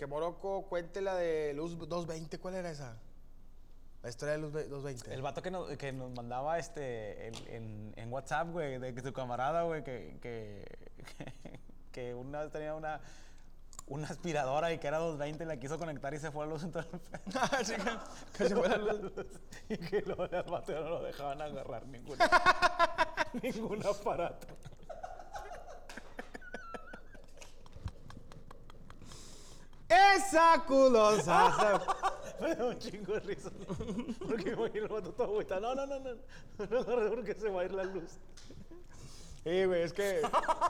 Que Morocco cuente la de Luz 220, ¿cuál era esa? La historia de Luz 220. El vato que nos, que nos mandaba este en, en, WhatsApp, güey, de que su camarada, güey, que, que, que, una vez tenía una, una aspiradora y que era 220 la quiso conectar y se fue a luz entonces ah, sí, que, se fue la luz. y que los vato no lo dejaban agarrar ninguna. ningún aparato. Esa culosa. Me da un chingo de risa. Porque ir el vato todo agüita. No, no, no, no. No porque se va a ir la luz. Sí, güey, es que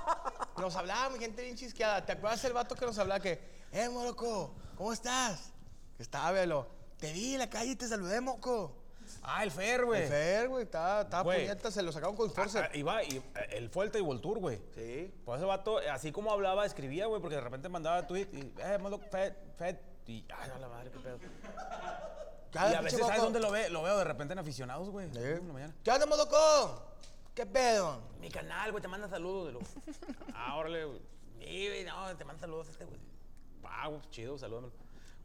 nos hablaba gente bien chisqueada. ¿Te acuerdas del vato que nos hablaba que, eh, Moroco, ¿cómo estás? Que estaba, velo. Te vi en la calle y te saludé, moco. Ah, el Fer, güey. El Fer, güey, estaba, estaba puñeta, se lo sacaron con fuerza. Ah, ah, iba, y, eh, el Table Tour, güey. Sí. Por ese vato, así como hablaba, escribía, güey, porque de repente mandaba tweet y, eh, modo Fed, Fed, y, ay, a la madre, qué pedo. y a veces, ¿sabes dónde lo, ve? lo veo? De repente en aficionados, güey. Sí. ¿Qué onda, Modoco? ¿Qué pedo? Mi canal, güey, te manda saludos de lo. ah, órale, güey. Sí, no, te manda saludos este, güey. Ah, güey, chido, salúdame.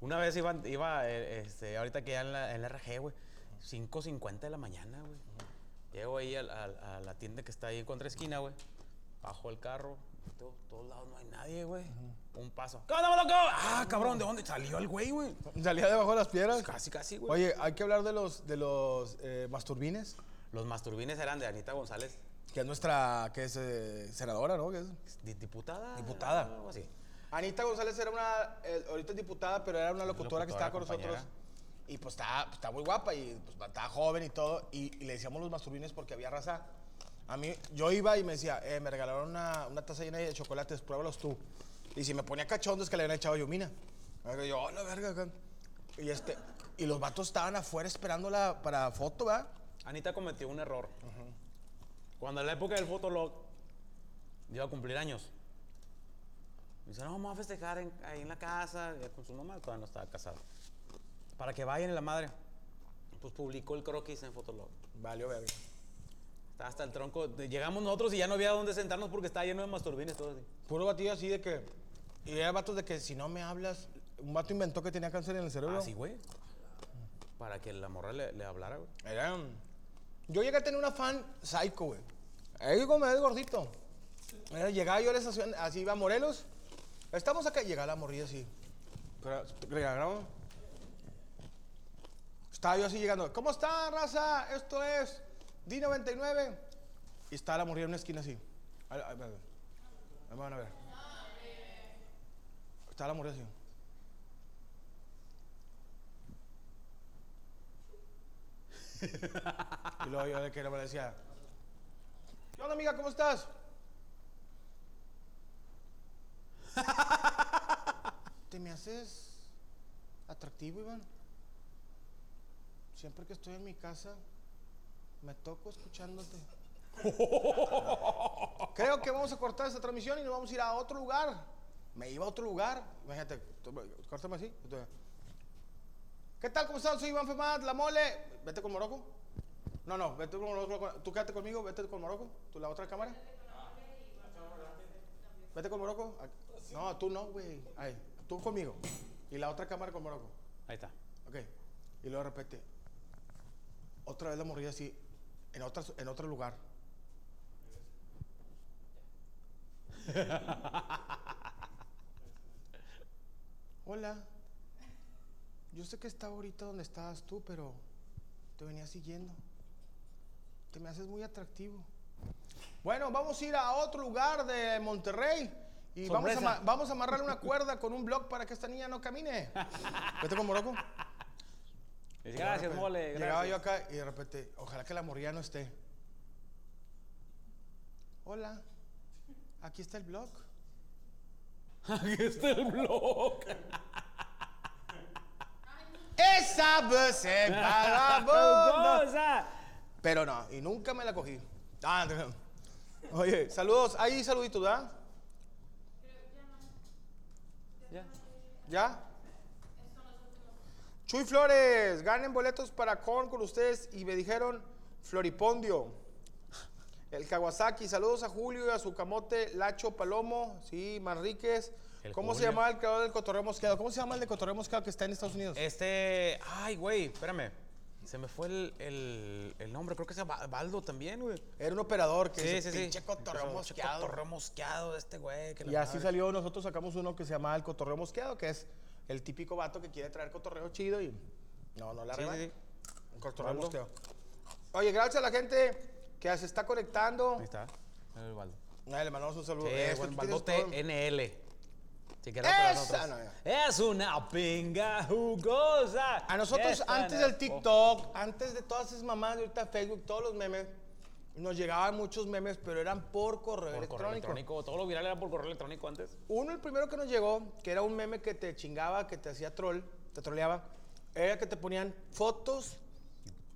Una vez iba, iba eh, este, ahorita que ya en la, en la RG, güey 5.50 de la mañana, güey. Llego ahí a, la tienda que está ahí en contra esquina, güey. Bajo el carro. Todo, todos lados no hay nadie, güey. Un paso. ¿Qué onda, loco? Ah, cabrón, ¿de dónde salió el güey, güey? ¿Salía debajo de las piedras? Casi, casi, güey. Oye, hay que hablar de los, de los eh, masturbines. Los masturbines eran de Anita González. Que es nuestra, que es eh, senadora, ¿no? es? Diputada. Diputada. Algo así. Anita González era una, eh, ahorita es diputada, pero era una locutora, que estaba con nosotros y pues está, está muy guapa y pues está joven y todo. Y, le decíamos los masturbines porque había raza. A mí, yo iba y me decía, eh, me regalaron una, una taza llena de chocolates, pruébalos tú. Y si me ponía cachondo es que le habían echado yumina. Y yo, oh, la verga, Y, este, y los vatos estaban afuera esperándola para foto, ¿verdad? Anita cometió un error. Cuando en la época del fotolog iba a cumplir años. Me dice, no, vamos a festejar ahí en la casa, con su mamá, todavía no estaba casado para que vayan en la madre. Pues publicó el croquis en Fotolog. Valió verga. Está hasta el tronco. Llegamos nosotros y ya no había dónde sentarnos porque estaba lleno de masturbines todo así. Puro batido así de que. Y era vatos de que si no me hablas. Un vato inventó que tenía cáncer en el cerebro. Ah, sí, güey. Para que la morra le, hablara, güey. Era, yo llegué a tener una fan psycho, güey. Ahí como es gordito. llegaba yo a la estación, así iba a Morelos. Estamos acá, llegaba la morrilla así. Grabamos. Estaba yo así llegando. ¿Cómo está, raza? Esto es D99. Y está la mujer en una esquina así. Vamos a ver. Está la mujer así. y luego yo de que me decía, ¿qué amiga? ¿Cómo estás? ¿Te me haces atractivo, Iván. Siempre que estoy en mi casa, me toco escuchándote. Creo que vamos a cortar esta transmisión y nos vamos a ir a otro lugar. Me iba a otro lugar. Imagínate, córtame así. ¿Qué tal? ¿Cómo están? Soy Iván Femad, la mole. Vete con Morocco. No, no, vete con Morocco. Tú quédate conmigo, vete con Morocco. ¿Tú la otra cámara? Vete con Morocco. No, tú no, güey. Ay, tú conmigo. Y la otra cámara con Morocco. Ahí está. Ok. Y luego de repente, otra vez la morrilla así, en, otra, en otro lugar. Hola. Yo sé que estaba ahorita donde estabas tú, pero te venía siguiendo. Te me haces muy atractivo. Bueno, vamos a ir a otro lugar de Monterrey. Y vamos a, vamos a amarrarle una cuerda con un blog para que esta niña no camine. Vete con Morocco. Dice, Gracias, mole. Llegaba yo acá y de repente, ojalá que la morrilla no esté. Hola, aquí está el blog. Aquí está el blog. Esa vez se vagabunda. Cosa. Pero no, y nunca me la cogí. Ah, no. Oye, saludos. Ahí saluditos, ¿verdad? Ya. ¿Ya? Chuy Flores, ganen boletos para Korn con ustedes y me dijeron Floripondio. El Kawasaki, saludos a Julio y a su camote Lacho Palomo, sí, Manríquez. El ¿Cómo se llama el creador del cotorreo mosqueado? ¿Cómo se llama el de cotorreo mosqueado que está en Estados Unidos? Este. Ay, güey, espérame. Se me fue el, el, el nombre. Creo que se llama Baldo también, güey. Era un operador que Sí, dice, sí, sí. pinche cotorreo Pinche mosqueado. Cotorreo mosqueado de este güey. que Y así madre. salió, nosotros sacamos uno que se llama el cotorreo mosqueado, que es el típico vato que quiere traer cotorreo chido y no, no la Sí. Un cotorreo mosqueado. Oye, gracias a la gente que se está conectando. Ahí está. El Baldo. Ay, le mandamos un saludo. Sí, Es que buen tú tienes Baldote todo- NL. Si Esa, no, Es una pinga jugosa. A nosotros, Esta antes no- del TikTok, antes de todas esas mamás, de ahorita Facebook, todos los memes, nos llegaban muchos memes, pero eran por correo, Por correo electrónico. electrónico. Todo lo viral era por correo electrónico antes. Uno, el primero que nos llegó, que era un meme que te chingaba, que te hacía troll, te troleaba, era que te ponían fotos.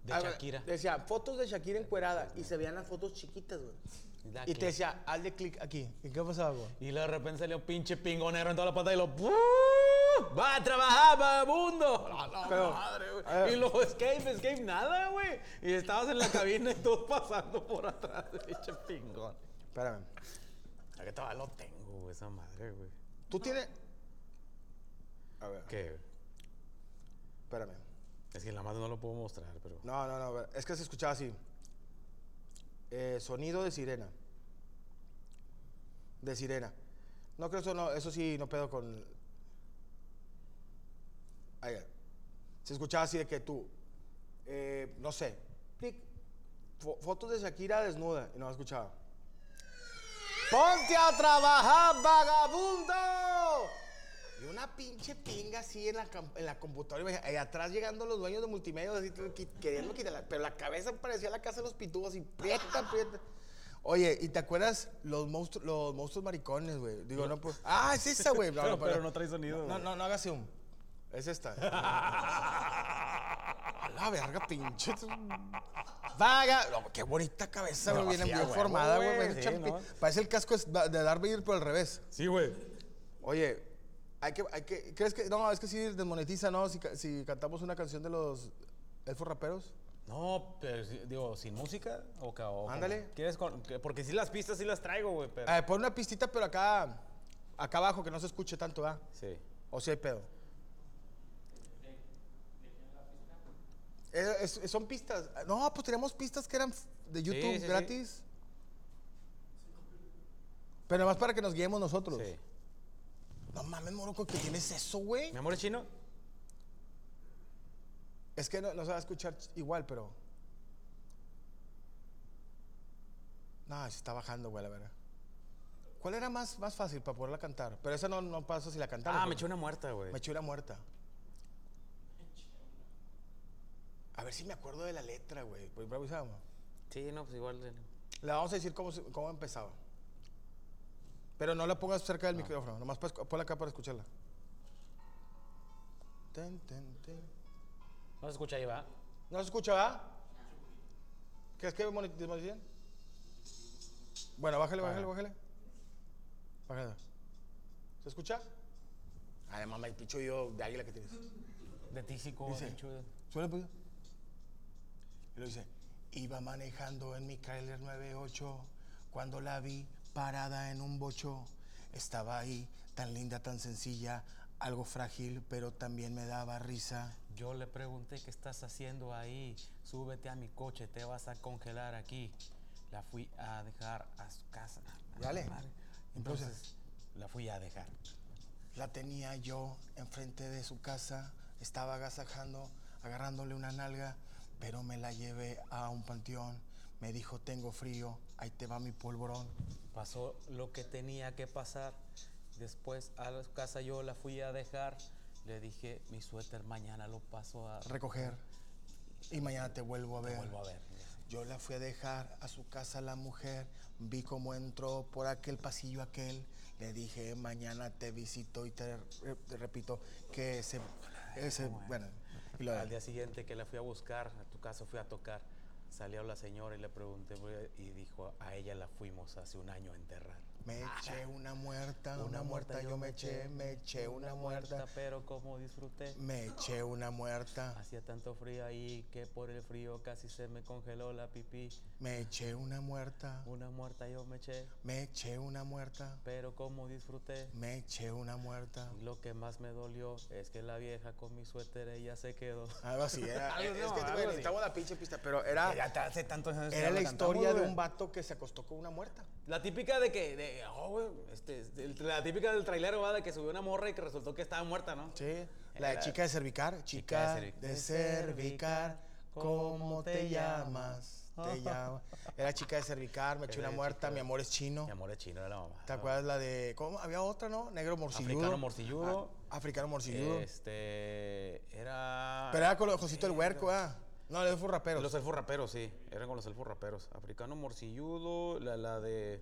De Shakira. Decía, fotos de Shakira encuerada, y se veían las fotos chiquitas, güey. Da Y que- te decía, hazle clic aquí. ¿Y qué pasaba, güey? Y luego de repente salió pinche pingonero en toda la pantalla y lo. ¡Bú! ¡Va a trabajar, vagabundo! La Pero, madre, güey. Y luego escape, escape, nada, güey. Y estabas en la cabina y todos pasando por atrás, pinche pingón. Espérame. Aquí todavía lo tengo, güey, esa madre, güey. Tú tienes... A ver, ¿Qué? espérame. Es que la madre no lo puedo mostrar, pero. No, no, no, es que se escuchaba así. Eh, sonido de sirena. De sirena. No creo eso no, eso sí no pedo con. Ahí, se escuchaba así de que tú, eh, no sé, fotos de Shakira desnuda y no escuchaba. ¡Ponte a trabajar, vagabundo! Pinche pinga así en la, en la computadora. Y atrás llegando los dueños de multimedia, así, que- queriendo quitarla. Pero la cabeza parecía la casa de los pitubos y prieta, prieta. Oye, ¿y te acuerdas los monstruos, los monstruos maricones, güey? Digo, no, pues. Ah, es esa, güey. No, Pero- no, pero no trae sonido, No, no, no hagas zoom. Es esta. A la verga, pinche. Vaga. No, qué bonita cabeza, güey. Pero Bien, formada, güey. sí. Parece el casco de Darth Vader, pero al revés. Sí, güey. Oye, hay que, hay que, ¿crees que, no, es que sí desmonetiza, ¿no? Si, si cantamos una canción de los elfos raperos. No, pero digo, sin música o, ca- o con- Ándale. ¿Quieres con- que- porque sí las pistas sí las traigo, güey, pero. Eh, pon una pistita, pero acá, acá abajo, que no se escuche tanto, ¿ah? Sí. O si hay pedo. Eh, es- son pistas. No, pues teníamos pistas que eran de YouTube sí, sí. gratis. Pero más para que nos guiemos nosotros. Sí. No mames, moroco, que tienes eso, güey. ¿Mi amor es chino? Es que no, no se va a escuchar igual, pero. No, se está bajando, güey, la verdad. ¿Cuál era más, más fácil para poderla cantar? Pero esa no, no pasa si la cantamos. Ah, me eché una muerta, güey. Me eché una muerta. A ver si me acuerdo de la letra, güey. Pues improvisamos. Sí, no, pues igual. eh, Le vamos a decir cómo, cómo empezaba. Pero no la pongas cerca del micrófono, nomás ponla acá para escucharla. Ten, ten, ten. No se escucha ahí, va. ¿No se escucha, va? ¿Qué es que desmonetizan? Bueno, bájale, bájale, bájale. Bájale. ¿Se escucha? Ay, mamá, el picho yo de águila que tienes. De tísico, Dice, pincho. Suena pues. Y lo dice, iba manejando en mi Kyler 98 cuando la vi parada en un bocho. Estaba ahí, tan linda, tan sencilla, algo frágil, pero también me daba risa. Yo le pregunté qué estás haciendo ahí. Súbete a mi coche, te vas a congelar aquí. La fui a dejar a su casa. Dale. Entonces, la fui a dejar. La tenía yo enfrente de su casa, estaba agasajando, agarrándole una nalga, pero me la llevé a un panteón. Me dijo, tengo frío, ahí te va mi polvorón. Pasó lo que tenía que pasar. Después a la casa yo la fui a dejar. Le dije, mi suéter mañana lo paso a Recoger. Y mañana te vuelvo a ver. Vuelvo a ver. Yo la fui a dejar a su casa la mujer, vi cómo entró por aquel pasillo aquel, le dije mañana te visito y te repito que ese, ese bueno, y lo Al día siguiente que la fui a buscar, a tu casa fui a tocar, salió la señora y le pregunté y dijo, a ella la fuimos hace un año a enterrar. Me eché una muerta, una, muerta, yo me eché, me eché una muerta, pero como disfruté. me eché una muerta, Hacía tanto frío ahí que por el frío casi se me congeló la pipí. me eché una muerta, Una muerta yo me eché, me eché una muerta, pero como disfruté. me eché una muerta. Y lo que más me dolió es que la vieja con mi suéter ella se quedó. Algo así, era, Algo es no, que la pinche pista, pero era, hace tantos años era la historia de un vato que se acostó con una muerta. La típica de que, de, oh, güey, este, el- la típica del trailero, va, de que subió una morra y que resultó que estaba muerta, ¿no? Sí, la de Era- chica de cervicar. Chica de cervi- de cervicar, ¿cómo te llamas? Te llama. Era chica de cervicar, me eché una Era muerta, chica- mi amor es chino. Mi amor es chino de la mamá. ¿Te acuerdas la de. ¿Cómo? Había otra, ¿no? Negro morcilludo. Africano morcilludo. Ah, africano morcilludo. Este, era... Pero era con los Josito el Huerco, ¿ah? No, los fue raperos. Los elfos raperos, sí. Eran con los elfos raperos. Africano morcilludo, la, la de...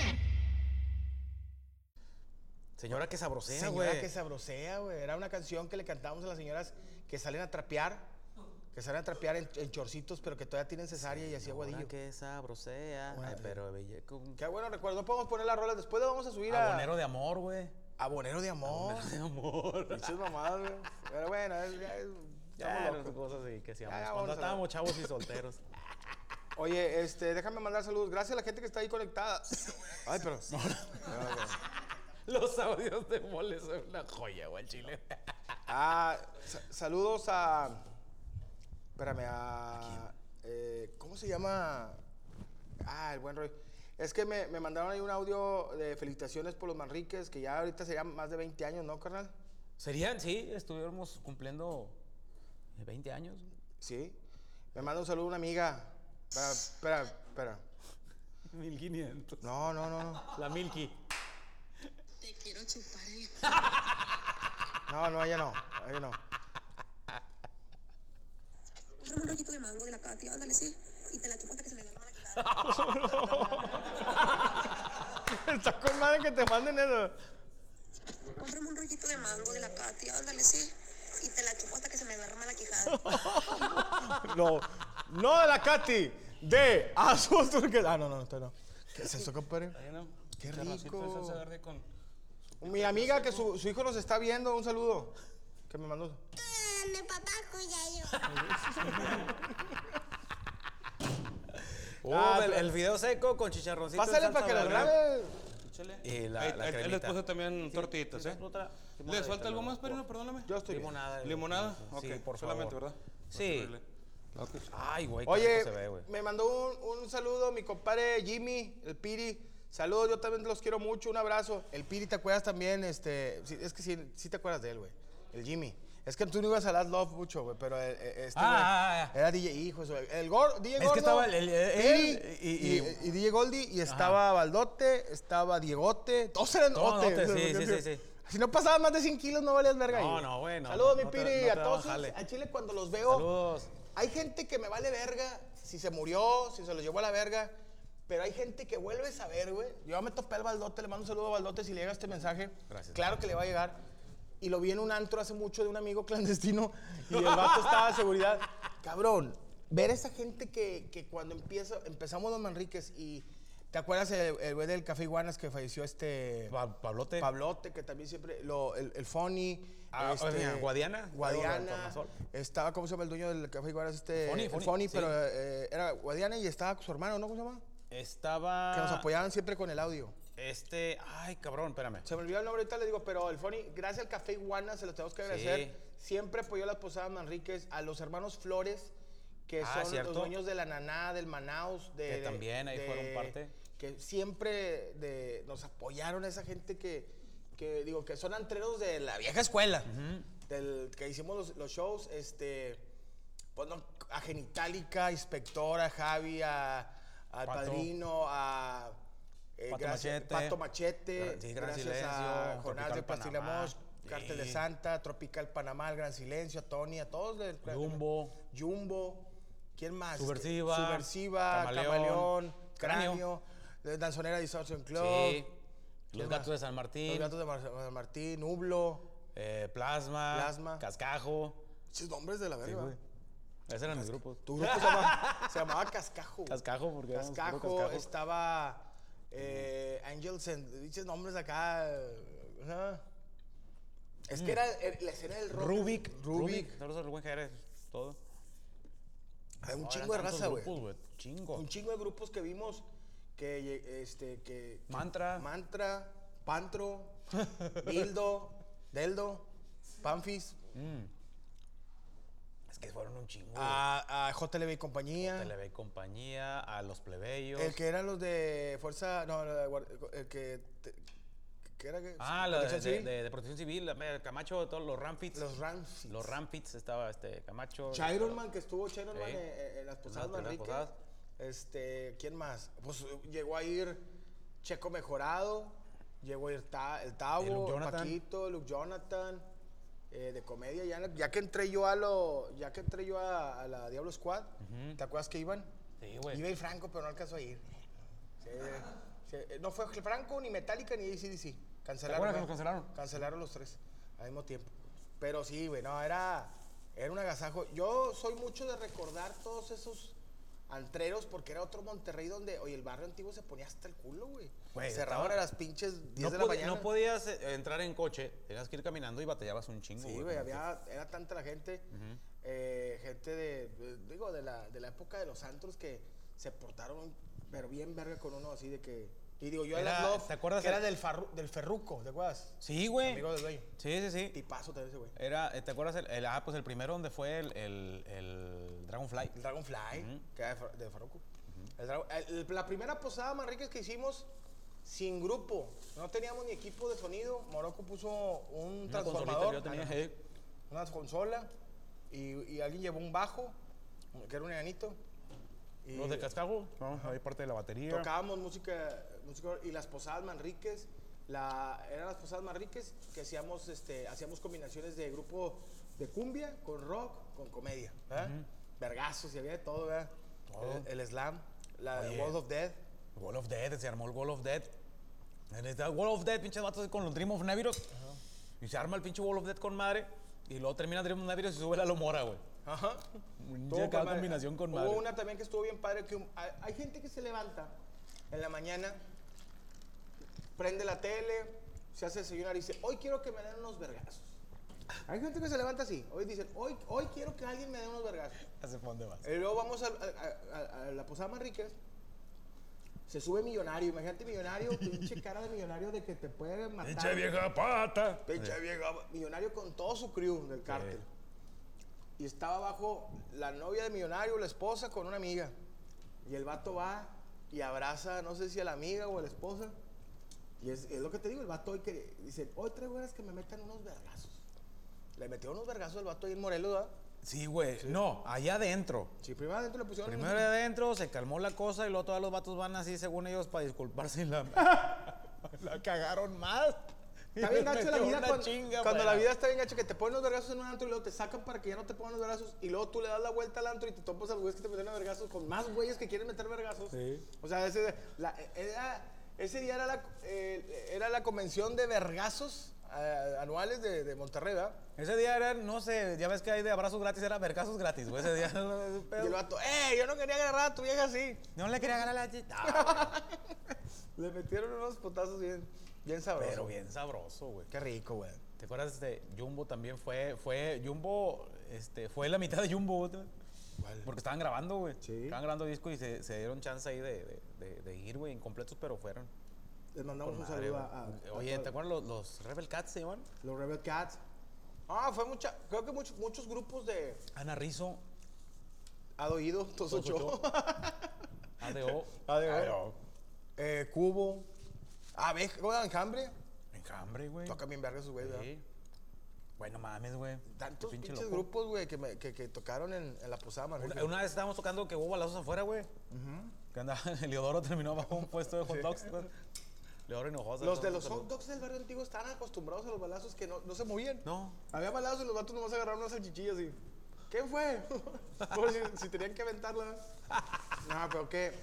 Señora que sabrosea, Señora güey. que sabrosea, güey. Era una canción que le cantábamos a las señoras que salen a trapear. Que salen a trapear en, en chorcitos, pero que todavía tienen cesárea y así Señora aguadillo. que sabrosea. Ay, pero belle con... Qué bueno recuerdo. No podemos poner las rolas. Después le vamos a subir a. Abonero de amor, güey. Abonero de amor. De amor. Pinches mamadas, güey. Pero bueno, es- ya es- Ya, estamos las locos. cosas así que hacíamos. Ya, ya, Cuando estábamos chavos y solteros. Oye, este, déjame mandar saludos. Gracias a la gente que está ahí conectada. Ay, pero. Los audios de mole son una joya, güey, el chile. Ah, sa- saludos a. Espérame, a. eh, ¿Cómo se llama? Ah, el buen Roy. Es que me, me mandaron ahí un audio de felicitaciones por los Manriques, que ya ahorita serían más de 20 años, ¿no, carnal? Serían, sí, estuviéramos cumpliendo 20 años. Sí. Me manda un saludo una amiga. Espera, espera, espera. 1500. No, no, no, no. La Milky. Te quiero chupar el No, no, ella no. Ella no. Cómprame un rollito de mango de la Katy, ándale, sí. Y te la chupo hasta que se me duerma la quijada. Está con madre que te manden eso. Cómprame un rollito de mango de la Katy, ándale, sí. Y te la chupo hasta que se me duerma la quijada. No, no de la Katy, de Azul Turquesa. Ah, no, no, no, no. ¿Qué es eso, compadre? Qué rico. Mi amiga que su, su hijo nos está viendo, un saludo. Que me mandó. Mi papá cuya yo. Uh, Ah, el, el video seco con chicharroncito. en Pásale salsa para que lo verde. grabe. Y la, Ahí, la ahí- ahí les cremita. puse también tortillitas, ¿eh? Otra- ¿Les falta algo más, Perino? Perdóname. Yo estoy bien. Limonada. ¿Limonada? Sí, Ok, por solamente, favor. ¿verdad? Sí. Ok. Ay, güey, qué Oye, rico se ve, güey. me mandó un, un saludo mi compadre Jimmy, el Piri. Saludos, yo también los quiero mucho, un abrazo. El Piri, ¿te acuerdas también? Este, es que sí, sí te acuerdas de él, güey. El Jimmy. Es que tú no ibas a Last Love mucho, güey, pero eh, eh, este, Ah, güey, ah, ah. era DJ Hijo, eso, El Gor, DJ Es que Gordo, estaba el- el- Piri él y- y, y- y DJ Goldie, y estaba Baldote, estaba Diegote, todos eran Todos Ote, sea, sí, sí, sí, sí. Si no pasabas más de 100 kilos, no valías verga. ahí, No, güey. no, güey, no, Saludos, no, mi Piri, no te a todos. jale. A Chile, cuando los veo, Saludos. hay gente que me vale verga si se murió, si se lo llevó a la verga. Pero hay gente que vuelves a ver, güey. Yo me topé al Baldote, le mando un saludo a Baldote si le llega este mensaje. Gracias. Claro que le va a llegar. Y lo vi en un antro hace mucho de un amigo clandestino y el vato estaba de seguridad. Cabrón, ver esa gente que, que cuando empieza, empezamos los Manriques y... ¿Te acuerdas el güey del Café Iguanas que falleció este... Pa- Pablote. Pablote, que también siempre. Lo, el, el Fonny. Ah, oye, Guadiana. Guadiana. Estaba, ¿cómo se llama el dueño del café Iguanas? Este, Fonny, Fonny, Fonny, sí. pero eh, era Guadiana y estaba su hermano, ¿no? ¿Cómo se llama? Estaba. Que nos apoyaban siempre con el audio. Este. Ay, cabrón, espérame. Se me olvidó el nombre ahorita, le digo, pero el Fonny, gracias al Café Iguana, se lo tenemos que agradecer. Sí. Siempre apoyó las posadas Manríquez, a los hermanos Flores, que Ah, son ¿cierto? los dueños de la Naná, del Manaus. De, Que de- también ahí fueron parte. Que siempre de- nos apoyaron esa gente que, que, digo, que son antreros de la vieja escuela. del que hicimos los, los shows, este, pues no, a Genitalica, Inspectora, Javi, a, al Pato. Padrino, a eh, Pato gracias- Machete. Pato Machete, Gra- sí, Gran gracias Silencio, a Jonás de. Pastilamos, Cártel de Sí. Santa, Tropical Panamá, El Gran Silencio, a Tony, a todos. del- Jumbo. Jumbo. ¿Quién más? Subversiva, Subversiva, Camaleón, Cráneo. Cráneo, Danzonera Distortion Club. Sí. ¿Quién Los más? gatos de San Martín. Los gatos de Mar- San Martín, Nublo. eh, plasma. Plasma. Cascajo. Esos nombres de la verga. güey. Esos eran mis grupos. Tu grupo se llamaba, se llamaba Cascajo. Cascajo, porque Cascajo, cascajo. estaba eh, Angels and dices nombres acá. Es que era eh, la escena del rock. Mm. Rubik. Rubik. Jerez. Todo. Hay un No, chingo de raza, güey. Chingo. Un chingo de grupos que vimos que, este, que... Mantra. Mantra, Pantro, Dildo, Deldo, Panfis, Es que fueron un chingo. a, a JLB y compañía. Televe y compañía, a los plebeyos. El que eran los de Fuerza... No, el que... te- que era que... Ah, la de, Protección de, Civil. de- de protección civil, la- el Camacho, todos los Ramfits. Los Ramfits. Los Ramfits estaba este Camacho. Chironman, que estuvo Chironman Sí. en, en- en las posadas En Manrique. posadas. Este, ¿quién más? Pues eh, llegó a ir Checo Mejorado, llegó a ir Ta- El Tavo, Luke Jonathan. Paquito, Luke Jonathan, eh, de comedia. Ya, ya que entré yo a lo, ya que entré yo a, a la Diablo Squad, ¿te acuerdas que iban? Sí, güey. Iba ir Franco, pero no alcanzó a ir. Sí, sí, eh, no fue Franco, ni Metallica, ni ACDC. Cancelaron. acuerdas que nos cancelaron? Cancelaron los tres al mismo tiempo. Pero sí, güey, no, era, era un agasajo. Yo soy mucho de recordar todos esos antreros porque era otro Monterrey donde, oye, el barrio antiguo se ponía hasta el culo, güey. Cerraban estaba- a las pinches 10 No, de la mañana. no podías eh, entrar en coche, tenías que ir caminando y batallabas un chingo. Sí, güey, había, era tanta la gente, eh, gente de, de- digo, de la, de la época de los antros que se portaron, pero bien verga con uno así de que, y digo, yo Era- era, Love, ¿te acuerdas que era el- del, farru- del Ferruco, ¿te acuerdas? Sí, güey. Amigo del dueño. Sí, sí, sí. Tipazo también ese güey. Era, eh, ¿te acuerdas? El, el- ah, pues el primero donde fue el, el, el Dragonfly. El Dragonfly, que era de, de el- la primera posada Manríquez que hicimos sin grupo, no teníamos ni equipo de sonido. Morocco puso un Una transformador, yo tenía, ah, eh. una consola, y, y alguien llevó un bajo, que era un enanito. Y Los de Cascajo, ¿no? Ahí parte de la batería. tocábamos música, y las posadas Manríquez, la, eran las posadas Manríquez que hacíamos, este, hacíamos combinaciones de grupo de cumbia con rock, con comedia, ¿verdad? Vergazos y había de todo, ¿verdad? El, el slam, la Oye. World of Dead. Wall of Dead, se armó el Wall of Dead. En esta Wall of Dead, pinches vatos con los Dream of Neviros. Y se arma el pinche Wall of Dead con madre. Y luego termina Dream of Neviros y sube la Lomora, güey. Ajá. Un Todo día cada con madre. combinación Hubo una también que estuvo bien padre, que hay, hay gente que se levanta en la mañana, prende la tele, se hace desayunar y dice, hoy quiero que me den unos vergazos. Hay gente que se levanta así, hoy dicen, hoy, hoy quiero que alguien me dé unos vergazos. Hace dónde vas. Y luego vamos a, a- a- a la Posada Manríquez. Se sube millonario. Imagínate millonario, pinche cara de millonario de que te puede matar. Pinche vieja pata. Pinche vieja. Millonario con todo su crew del cártel. Y estaba abajo la novia de millonario, la esposa, con una amiga. Y el vato va y abraza, no sé si a la amiga o a la esposa. Y es, es lo que te digo, el vato hoy que dice, hoy traigo ganas que me metan unos vergazos. Le metió unos vergazos al vato ahí en Morelos, ¿verdad? Sí, güey. No, allá adentro. Sí, primero adentro le pusieron. Primero de adentro, se calmó la cosa y luego todos los vatos van así, según ellos, para disculparse y la, la cagaron más. Está bien gacho la vida cuando, chinga, cuando la vida está bien gacho que te ponen los vergazos en un antro y luego te sacan para que ya no te pongan los vergazos y luego tú le das la vuelta al antro y te topas a los güeyes que te meten a vergazos con más güeyes que quieren meter vergazos. Sí. O sea, ese, la- era- ese día era la, eh, era la convención de vergazos eh, anuales de, de Monterrey, ¿verdad? Ese día era, no sé, ya ves que hay de abrazos gratis, era vergazos gratis, güey. Ese día. Y el vato, ¡eh! Yo no quería agarrar a tu vieja así. no le quería ganar la chita. Le metieron unos potazos bien, bien sabrosos. Pero bien sabroso, güey. Qué rico, güey. ¿Te acuerdas de Jumbo también fue, fue, Jumbo, este, fue la mitad de Jumbo, güey. Porque estaban grabando, güey. Sí. Estaban grabando disco y se, se dieron chance ahí de, de, de- de ir, güey, incompletos, pero fueron. Les mandamos Con un madre, saludo güey. a, a- Oye. ¿te acuerdas los, los Rebel Cats se llaman? Los Rebel Cats. Ah, fue mucha. Creo que muchos, muchos grupos de. Ana Rizzo, Had oído, todos Todos ocho. ADO. ADO. Eh, Cubo. Ah, ve, juegan enjambre. Enjambre, güey. Tocan bien verga esos ¿verdad? Sí. Bueno, mames, güey. Tantos Qué pinche pinches loco. grupos, güey, que, que, que tocaron en, en la posada. Una, una vez estábamos tocando que hubo balazos afuera, güey. Que andaba, Leodoro terminó bajo un puesto de hot dogs. Leodoro Hinojosa. Los de los hot dogs del barrio antiguo estaban acostumbrados a los balazos que no, no se movían. No. Había balazos y los vatos nomás agarraron unas salchichillas y. ¿Qué fue? Por si, si tenían que aventarla. No, pero qué,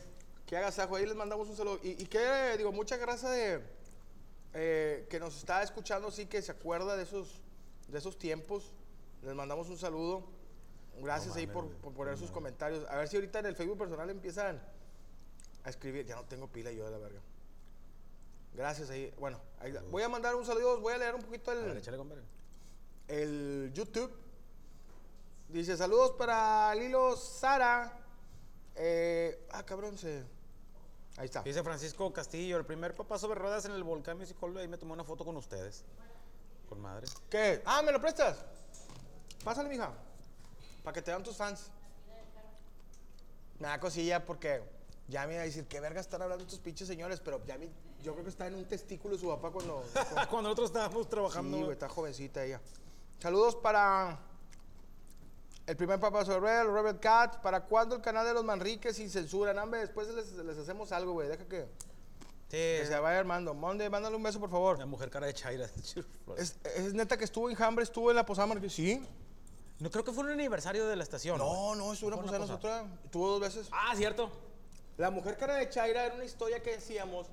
qué agasajo. Ahí les mandamos un saludo. Y, y qué, digo, mucha grasa de. eh, que nos está escuchando, sí, que se acuerda de esos, de esos tiempos. Les mandamos un saludo. Gracias ahí por, por poner sus comentarios. A ver si ahorita en el Facebook personal empiezan a escribir. Ya no tengo pila yo de la verga. Gracias ahí. Bueno, ahí- voy a mandar un saludo. Voy a leer un poquito el ver, échale, el YouTube. Dice, saludos para Lilo Sara. Eh, ah, cabrón, se... Ahí está. Dice Francisco Castillo, el primer papá sobre ruedas en el volcán Music Hall, ahí me tomé una foto con ustedes. Con madre. ¿Qué? Ah, ¿me lo prestas? Pásale, mija. Para que te vean tus fans. Me da cosilla porque ya me iba a decir, ¿qué verga están hablando estos pinches señores? Pero ya me- yo creo que está en un testículo su papá cuando... Cuando nosotros estábamos trabajando. Sí, güey, está jovencita ella. Saludos para el primer papá sobre Rebel, Rebel Cat. ¿Para cuándo el canal de los Manriques sin censura? No, hombre, después les, les hacemos algo, güey. Deja que, Sí, que se vaya armando. Monde, mándale un beso, por favor. la mujer cara de Chaira. Es, es neta que estuvo en Hambre, estuvo en la Posada Manrique. Sí. No creo que fue un aniversario de la estación. güey. No, no, estuvo en la Fue una Posada posada. nosotros. Estuvo dos veces. Ah, cierto. La mujer cara de Chaira era una historia que decíamos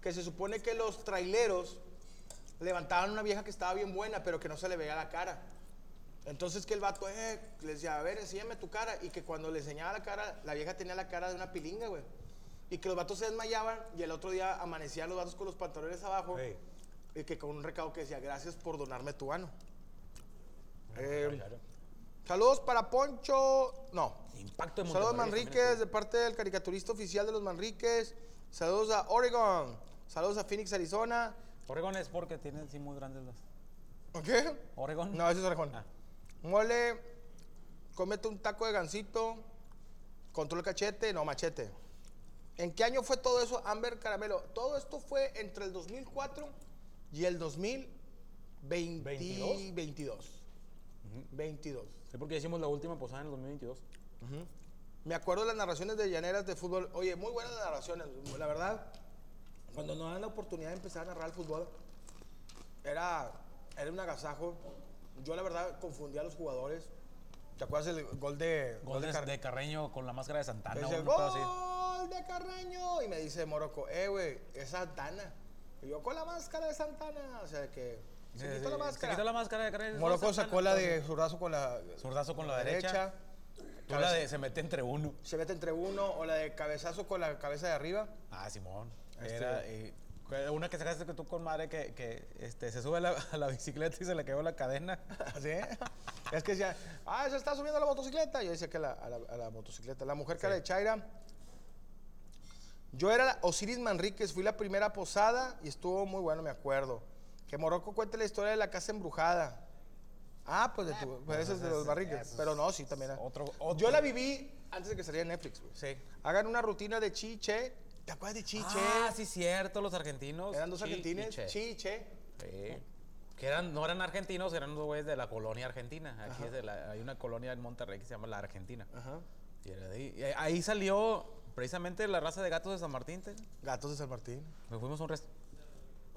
que se supone que los traileros levantaban una vieja que estaba bien buena, pero que no se le veía la cara. Entonces que el vato eh, le decía, a ver, enséñame tu cara. Y que cuando le enseñaba la cara, la vieja tenía la cara de una pilinga, güey. Y que los vatos se desmayaban y el otro día amanecían los vatos con los pantalones abajo. Y que con un recado que decía, gracias por donarme tu ano. Eh, saludos para Poncho. No, Impacto de Saludos Manríquez de parte del caricaturista oficial de los Manríquez. Saludos a Oregon. Saludos a Phoenix, Arizona. Oregon es porque tienen sí muy grandes las. ¿Qué? Oregon. No, ese es Oregon. Ah. Mole, cómete un taco de gansito. Control cachete, no machete. ¿En qué año fue todo eso, Amber Caramelo? Todo esto fue entre el 2004 y el 2022. 22. 22. Sí, porque hicimos la última posada en el 2022. Me acuerdo de las narraciones de llaneras de fútbol. Oye, muy buenas las narraciones. La verdad, cuando nos dan la oportunidad de empezar a narrar el fútbol, era, era un agasajo. Yo, la verdad, confundía a los jugadores. ¿Te acuerdas el gol de. Gol de, Car- de Carreño con la máscara de Santana. dice, así. ¡Gol de Carreño! Y me dice Morocco, eh, güey, es Santana. Y yo, con la máscara de Santana. O sea, que se Sí, quitó sí, la máscara. Se quitó la máscara de. Morocco sacó la de zurdazo con la. Zurdazo con la derecha. Tú la de se mete entre uno. Se mete entre uno o la de cabezazo con la cabeza de arriba. Ah, Simón. Este- Era eh, una que sacaste que tú con madre que, que este, se sube a la, a la bicicleta y se le quedó la cadena. ¿Sí? Es que decía, ah, se está subiendo a la motocicleta. Yo decía que la- a, la, a la motocicleta. La mujer cara de Chaira. Yo era Osiris Manríquez, fui la primera posada y estuvo muy bueno, me acuerdo. Que Morocco cuente la historia de la casa embrujada. Ah, pues de tu, pues ese es de los Manríquez. Pero no, sí, también. otro- otro. Yo la viví antes de que saliera Netflix, güey. Sí. Hagan una rutina de chiche. ¿Te acuerdas de chiche? Ah, sí, cierto, los argentinos. Eran dos Chi argentines. Che. Chiche. Sí. Que eran, no eran argentinos, eran los güeyes de la colonia argentina. Aquí es de la- hay una colonia en Monterrey que se llama La Argentina. Ajá. Y era de ahí, y ahí salió precisamente la raza de gatos de San Martín. te- Gatos de San Martín. Me fuimos a un,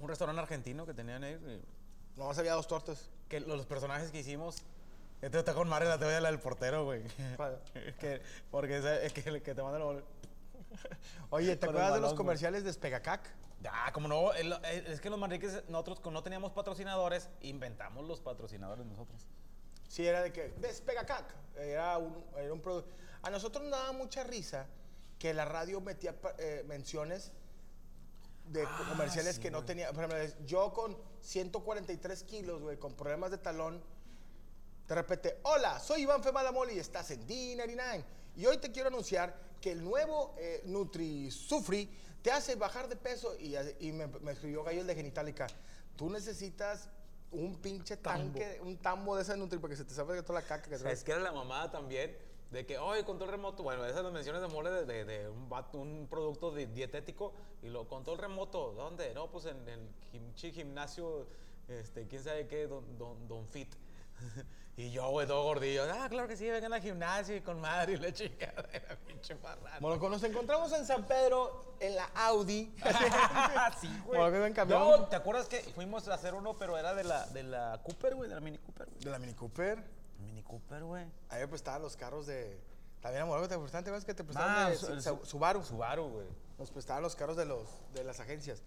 un restaurante argentino que tenían ahí. y Nomás había dos tortas. Que los personajes que hicimos. Este está con madre la teoría la del portero, güey. Que, porque es, es que, el que te manda el gol. Oye, ¿te acuerdas de los balón, comerciales de Espegacac? Ah, como no, el- el- es que los Manriques, nosotros como no teníamos patrocinadores, inventamos los patrocinadores nosotros. Sí, era de que Despegacac. Era un, era un producto. A nosotros nos daba mucha risa que la radio metía eh, menciones de Ah, comerciales que no tenía. Por ejemplo, yo con 143 kilos, güey, con problemas de talón, de repente, hola, soy Iván Femalamoli y estás en D99. Y hoy te quiero anunciar que el nuevo eh, Nutrisufri te hace bajar de peso. Y, y me, me escribió Gallo el de Genitalica. Tú necesitas un pinche tanque, un tambo de ese Nutri para que se te salga toda la caca que traes. Es que era la mamada también de que, oye, control remoto. Bueno, esas las menciones de mole de, de- de un, un producto de- dietético y lo control remoto. ¿Dónde? No, pues en el gimnasio, este, quién sabe qué, don, don, don Fit. y yo, güey, todo gordillo. Ah, claro que sí, vengan al gimnasio y con madre y la chica de la pinche marrana. Bueno, cuando nos encontramos en San Pedro, en la Audi. sí, camión. No, ¿te acuerdas que fuimos a hacer uno, pero era de la, de la Cooper, güey, de la Mini Cooper, güey? De la Mini Cooper. Mini Cooper, güey. Ahí me prestaban los carros de. También amor, te prestaban, ¿te que te prestaban Ah, de su- Su- Subaru? Subaru, güey. Nos prestaban los carros de, los, de las agencias.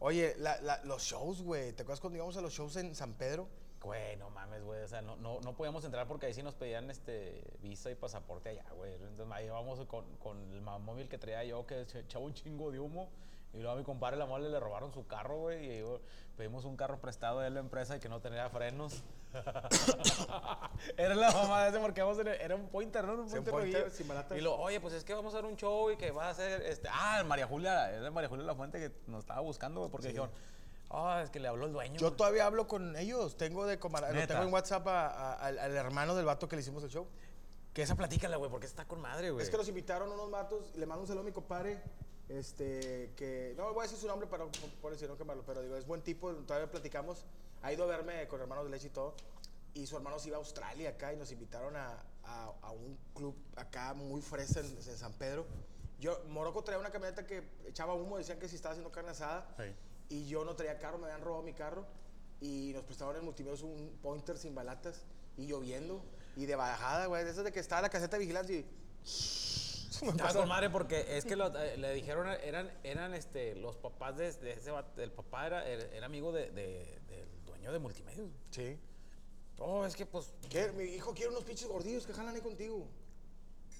Oye, la- la- los shows, güey. ¿Te acuerdas cuando íbamos a los shows en San Pedro? Güey, no mames, güey. O sea, no, no, no podíamos entrar porque ahí sí nos pedían este, visa y pasaporte allá, güey. Entonces ahí íbamos con, con el móvil que traía yo, que echaba un chingo de humo. Y luego a mi compadre la mole le robaron su carro, güey. Y yo- pedimos un carro prestado de la empresa y que no tenía frenos. era la mamá de ese porque vamos en el- era un pointer, ¿no? Un Sí, un pointer, pointer, sin. Y lo, oye, pues es que vamos a hacer un show y que va a hacer, este, ah, María Julia, era María Julia La Fuente que nos estaba buscando, güey, porque dijeron, ah, es que le habló el dueño. Yo güey". todavía hablo con ellos. Tengo de Lo tengo en WhatsApp a- a- al, al hermano del vato que le hicimos el show. Que esa platícala, güey, porque está con madre, güey. Es que nos invitaron unos matos. Le mando un saludo a mi compadre. Este, que no voy a decir su nombre para por, decir no quemarlo, pero digo, es buen tipo. Todavía platicamos. Ha ido a verme con hermanos de leche y todo. Y su hermano se iba a Australia acá y nos invitaron a, a- a un club acá muy fresa en, en San Pedro. Yo, Morocco traía una camioneta que echaba humo, decían que si estaba haciendo carne asada. Sí. Y yo no traía carro, me habían robado mi carro. Y nos prestaron en multimedios un pointer sin balatas. Y lloviendo. Y de bajada, güey. De esas de que estaba la caseta de vigilancia y. Estaba con madre porque es que lo- eh, le dijeron, eran, eran este, los papás de, de ese el papá era, era, amigo de, de- del dueño de multimedios. Sí. Oh, es que pues, ¿Qué? Mi hijo quiere unos pinches gordillos que jalan ahí contigo.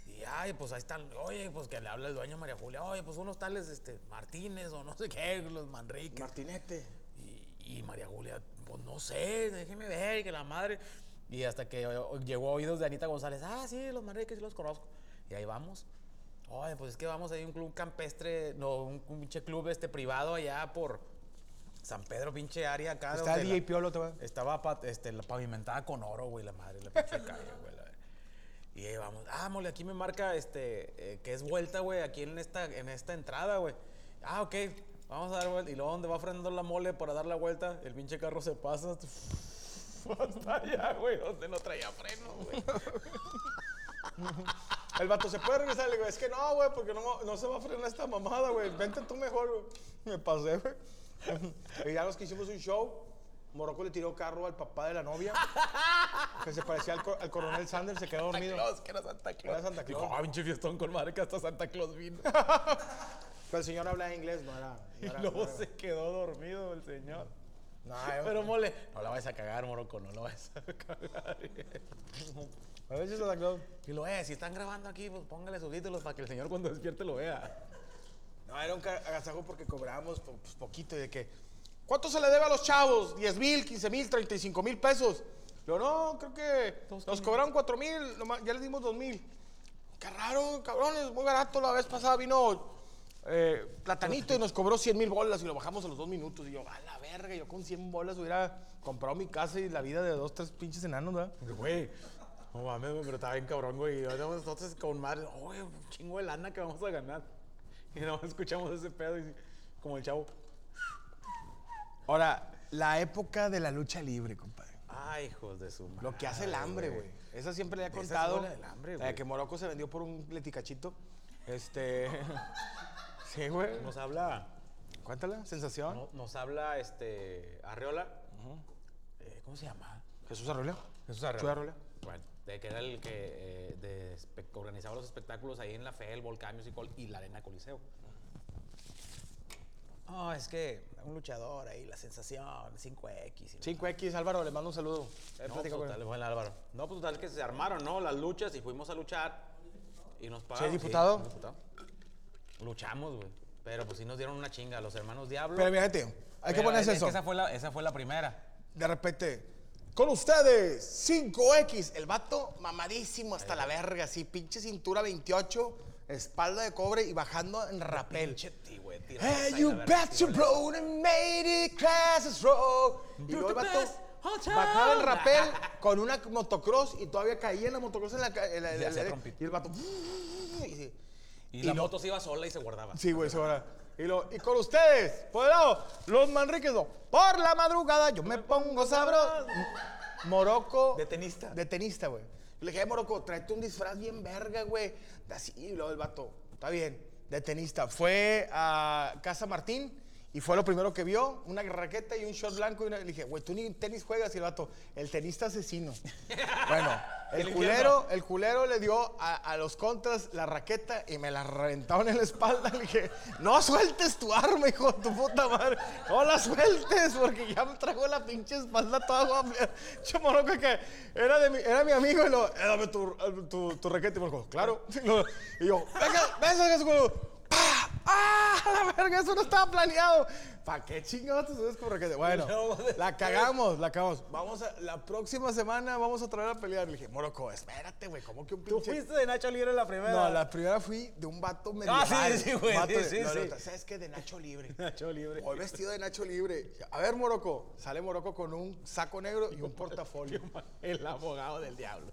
y ay, pues ahí están, oye, pues que le habla el dueño María Julia, oye, pues unos tales, este, Martínez o no sé qué, los Manrique. Martinete. Y, y María Julia, pues no sé, déjeme ver, que la madre. Y hasta que o- llegó a oídos de Anita González, ah, sí, los Manriques sí los conozco. Y ahí vamos. Oye, pues es que vamos, hay un club campestre, no, un, un pinche club este privado allá por San Pedro, pinche área acá. Está el la- DJ Piolo, va. Estaba pa- este, la pavimentada con oro, güey, la madre, la pinche calle, güey. la- Y ahí vamos. Ah, mole, aquí me marca este, eh, que es vuelta, güey, aquí en esta, en esta entrada, güey. Ah, ok, vamos a dar vuelta. Y luego donde va frenando la mole para dar la vuelta, el pinche carro se pasa hasta allá, güey, donde no traía freno, güey. El vato se puede regresar. Le digo, es que no, güey, porque no, no se va a frenar esta mamada, güey. Vente tú mejor, güey. Me pasé, güey. Y ya los que hicimos un show, Morocco le tiró carro al papá de la novia, que se parecía al, co- al coronel Sanders, se quedó dormido. Claus, que era Santa Claus. Era Santa Claus. Dijo, ah, pinche fiestón con madre que hasta Santa Claus vino. Pero el señor hablaba inglés, no era. y era, luego no era- se quedó dormido el señor. No, Pero mole, no la vayas a cagar, Morocco, no la vayas a cagar. A veces Santa Claus. Y lo ve, si están grabando aquí, pues póngale subtítulos para que el señor cuando despierte lo vea. No, era un agasajo porque cobrábamos po- pues, poquito. y De que, ¿cuánto se le debe a los chavos? ¿10 mil, 15 mil, 35 mil pesos? Yo, no, creo que nos cobraron 4 mil, ya les dimos 2 mil. Qué raro, cabrones, muy barato. La vez pasada vino eh, Platanito y nos cobró 100 mil bolas y lo bajamos a los dos minutos. Y yo, a la verga, yo con 100 bolas hubiera comprado mi casa y la vida de dos, tres pinches enanos, ¿verdad? Güey, no mames, pero está bien cabrón, güey. Nosotros con madre, oye, un chingo de lana que vamos a ganar. Y no escuchamos ese pedo y como el chavo. Ahora, la época de la lucha libre, compadre. Ay, hijos de su madre. Lo que hace el hambre, güey. Esa siempre le he Esa es contado. la hambre, de güey. que Morocco se vendió por un leticachito. Este. sí, güey. Nos habla, Cuéntala, sensación. no- nos habla este Arreola. Eh, ¿Cómo se llama? Jesús Arroyo. Jesús Jesús Arreola. Bueno, de que era el que eh, de organizaba los espectáculos ahí en la FE, el Volcán Musical y la Arena Coliseo. Oh, es que un luchador ahí, la sensación, 5X. y- 5X, Álvaro, le mando un saludo. Eh, No, con total, él. bueno, Álvaro. No, pues total que se armaron, ¿no? Las luchas y fuimos a luchar y nos pagaron. diputado? sí, diputado. Luchamos, güey. Pero pues sí nos dieron una chinga, los hermanos Diablo. Pero mira, gente, hay que Pero ponerse es- es eso. que esa fue la, esa fue la primera. De repente, con ustedes, 5X. El vato mamadísimo hasta la verga, así, pinche cintura 28, espalda de cobre y bajando en rapel. Pinche ti, güey. Hey, you bet you tira- bro and made it classes row. Y luego el vato bajaba en rapel con una motocross y todavía caía en la motocross en la... en la- en Y la- el vato... y- Y, Y la lo- moto se iba sola y se guardaba. Sí, güey, se va. Y, lo, y con ustedes, por el lado, los Manriques, no. por la madrugada yo me pongo sabroso. Morocco. De tenista. De tenista, güey. Le dije, "Eh, Morocco, tráete un disfraz bien verga, güey. Así, y luego el vato, está bien, de tenista. Fue a Casa Martín y fue lo primero que vio, una raqueta y un short blanco. Y una- le dije, güey, tú ni tenis juegas. Y el vato, el tenista asesino. bueno, el El culero, el culero le dio a, a los contras la raqueta y me la reventaron en la espalda. Le dije, no sueltes tu arma, hijo de tu puta madre. No la sueltes porque ya me trajo la pinche espalda toda Morocco que era, de mi, era mi amigo y lo, "Eh, dame tu, tu, tu raqueta. Y me dijo, claro. Y, yo, venga, venga, venga. ¡Ah! ¡Ah! La verga, eso no estaba planeado. ¿Para qué chingados te subes con? Bueno, la cagamos, la cagamos. Vamos a, la próxima semana vamos a traer a pelear. Le dije, Morocco, espérate, güey, ¿cómo que un ¿Tú pinche fuiste de Nacho Libre la primera? no, la primera fui de un vato medio. Ah, sí, sí, güey, sí, sí, sí. ¿Sabes qué? De Nacho Libre. Nacho Libre. Voy vestido de Nacho Libre. A ver, Morocco. Sale Morocco con un saco negro y un portafolio. El abogado del diablo.